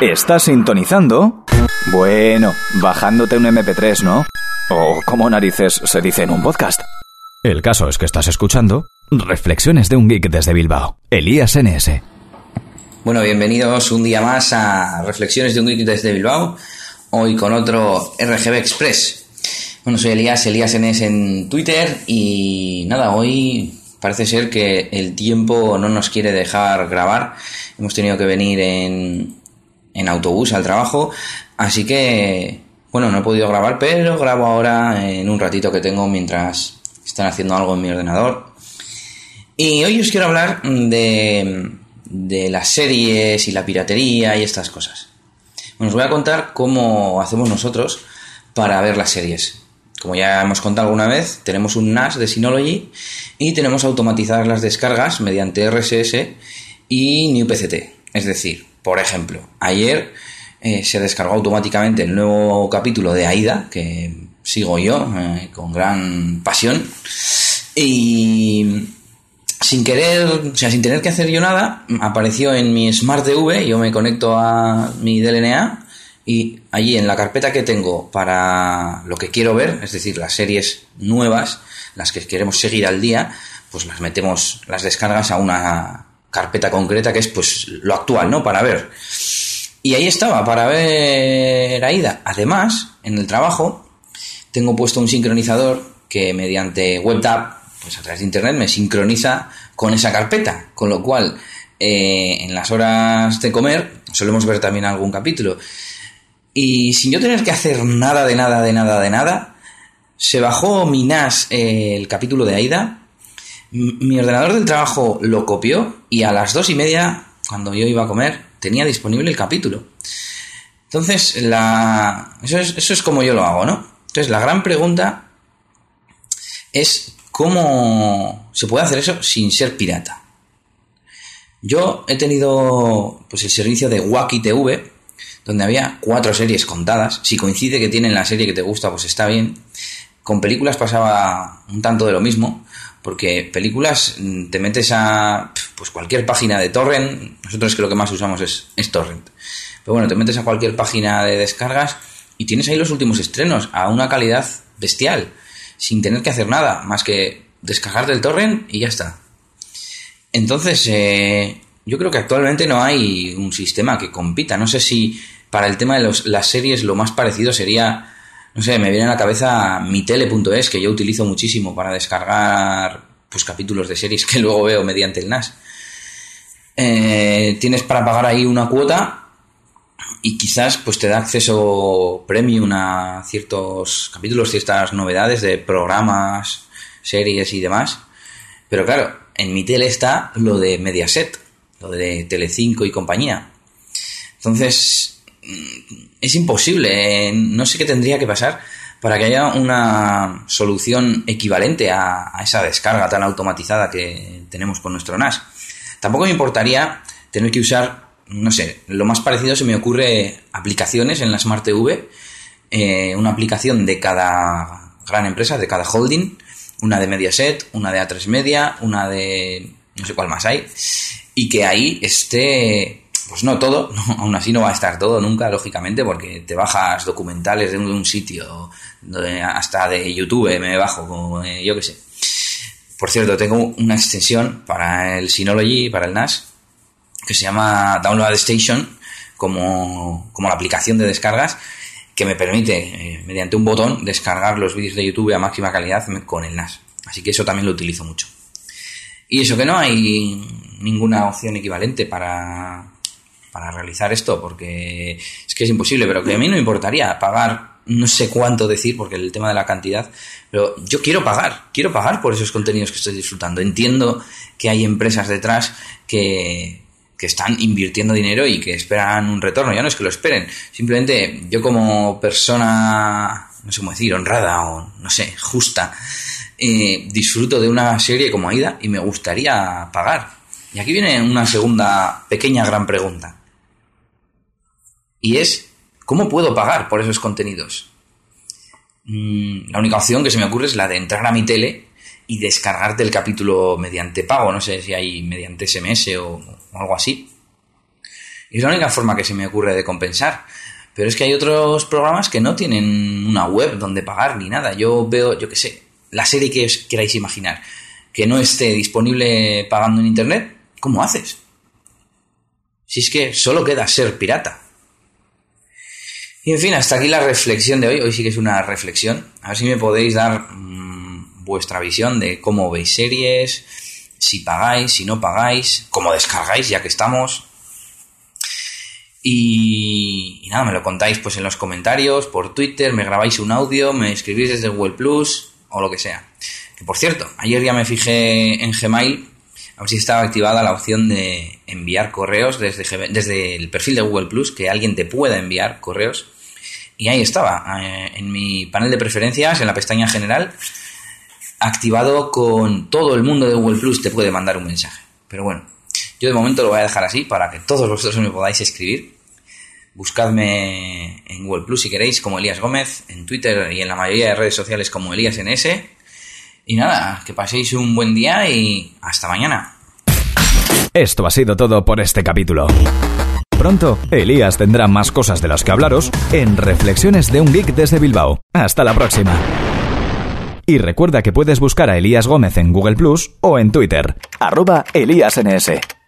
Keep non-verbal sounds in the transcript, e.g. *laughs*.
Estás sintonizando. Bueno, bajándote un MP3, ¿no? O como narices se dice en un podcast. El caso es que estás escuchando Reflexiones de un Geek desde Bilbao. Elías NS. Bueno, bienvenidos un día más a Reflexiones de un Geek desde Bilbao. Hoy con otro RGB Express. Bueno, soy Elías, Elías NS en Twitter y nada, hoy parece ser que el tiempo no nos quiere dejar grabar. Hemos tenido que venir en, en autobús al trabajo, así que, bueno, no he podido grabar, pero grabo ahora en un ratito que tengo mientras están haciendo algo en mi ordenador. Y hoy os quiero hablar de, de las series y la piratería y estas cosas. Bueno, os voy a contar cómo hacemos nosotros para ver las series. Como ya hemos contado alguna vez, tenemos un NAS de Synology y tenemos automatizadas las descargas mediante RSS y NewPCT. Es decir, por ejemplo, ayer eh, se descargó automáticamente el nuevo capítulo de AIDA, que sigo yo eh, con gran pasión. Y sin querer, o sea, sin tener que hacer yo nada, apareció en mi Smart TV, yo me conecto a mi DLNA y allí en la carpeta que tengo para lo que quiero ver, es decir, las series nuevas, las que queremos seguir al día, pues las metemos las descargas a una carpeta concreta que es pues lo actual, ¿no? Para ver. Y ahí estaba, para ver AIDA. Además, en el trabajo tengo puesto un sincronizador que mediante WebDAV, pues a través de internet, me sincroniza con esa carpeta. Con lo cual, eh, en las horas de comer, solemos ver también algún capítulo. Y sin yo tener que hacer nada de nada, de nada, de nada, se bajó mi NAS eh, el capítulo de AIDA mi ordenador del trabajo lo copió y a las dos y media, cuando yo iba a comer, tenía disponible el capítulo. Entonces, la... eso, es, como yo lo hago, ¿no? Entonces, la gran pregunta es cómo se puede hacer eso sin ser pirata. Yo he tenido pues el servicio de Wacky TV, donde había cuatro series contadas. Si coincide que tienen la serie que te gusta, pues está bien. Con películas pasaba un tanto de lo mismo. Porque películas mm, te metes a pues cualquier página de torrent, nosotros que lo que más usamos es, torrent. Pero bueno, te metes a cualquier página de descargas y tienes ahí los últimos estrenos a una calidad bestial, sin tener que hacer nada, más que descargarte el torrent y ya está. Entonces, eh, yo creo que actualmente no hay un sistema que compita. No sé si para el tema de las series lo más parecido sería no sé, me viene a la cabeza mitele.es, que yo utilizo muchísimo para descargar pues capítulos de series que *laughs* luego veo mediante el NAS. Eh, tienes para pagar ahí una cuota y quizás pues te da acceso premium a ciertos capítulos, ciertas novedades de programas, series y demás. Pero claro, en mi tele está lo de Mediaset, lo de Telecinco y compañía. Entonces, es imposible. No sé qué tendría que pasar para que haya una solución equivalente a, esa descarga tan automatizada que tenemos con nuestro NAS. Tampoco me importaría tener que usar, no sé, lo más parecido se me ocurre aplicaciones en la Smart TV, eh, una aplicación de cada gran empresa, de cada holding, una de Mediaset, una de A3 Media, una de no sé cuál más hay, y que ahí esté pues no todo, *laughs* aún así no va a estar todo nunca, lógicamente, porque te bajas documentales de un, sitio, hasta de YouTube me bajo, como eh, yo qué sé. Por cierto, tengo una extensión para el Synology, para el NAS, que se llama Download Station, como, como la aplicación de descargas, que me permite, eh, mediante un botón, descargar los vídeos de YouTube a máxima calidad con el NAS. Así que eso también lo utilizo mucho. Y eso que no hay ninguna opción equivalente para, para realizar esto, porque es que es imposible, pero que a mí no me importaría pagar no sé cuánto decir, porque el tema de la cantidad, pero yo quiero pagar, quiero pagar por esos contenidos que estoy disfrutando. Entiendo que hay empresas detrás que, que están invirtiendo dinero y que esperan un retorno. Ya no es que lo esperen, simplemente yo como persona, no sé cómo decir, honrada o no sé, justa, eh, disfruto de una serie como Aida y me gustaría pagar. Y aquí viene una segunda pequeña gran pregunta. Y es, ¿cómo puedo pagar por esos contenidos? Mm, la única opción que se me ocurre es la de entrar a mi tele y descargarte el capítulo mediante pago. No sé si hay mediante SMS o, algo así. Es la única forma que se me ocurre de compensar. Pero es que hay otros programas que no tienen una web donde pagar ni nada. Yo veo, yo qué sé, la serie que os queráis imaginar, que no esté disponible pagando en internet, ¿cómo haces? Si es que solo queda ser pirata. Y en fin, hasta aquí la reflexión de hoy. Hoy sí que es una reflexión. A ver si me podéis dar mm, vuestra visión de cómo veis series, si pagáis, si no pagáis, cómo descargáis, ya que estamos. Y, nada, me lo contáis pues en los comentarios, por Twitter, me grabáis un audio, me escribís desde Google Plus o lo que sea. Que por cierto, ayer ya me fijé en Gmail a ver si estaba activada la opción de enviar correos desde, el perfil de Google Plus, que alguien te pueda enviar correos. Y ahí estaba, eh, en mi panel de preferencias, en la pestaña general, activado con todo el mundo de Google Plus te puede mandar un mensaje. Pero bueno, yo de momento lo voy a dejar así para que todos vosotros me podáis escribir. Buscadme en Google Plus si queréis como Elías Gómez, en Twitter y en la mayoría de redes sociales como Elías NS. Y nada, que paséis un buen día y hasta mañana. Esto ha sido todo por este capítulo. Pronto, Elías tendrá más cosas de las que hablaros en Reflexiones de un Geek desde Bilbao. Hasta la próxima. Y recuerda que puedes buscar a Elías Gómez en Google Plus o en Twitter, arroba ElíasNS.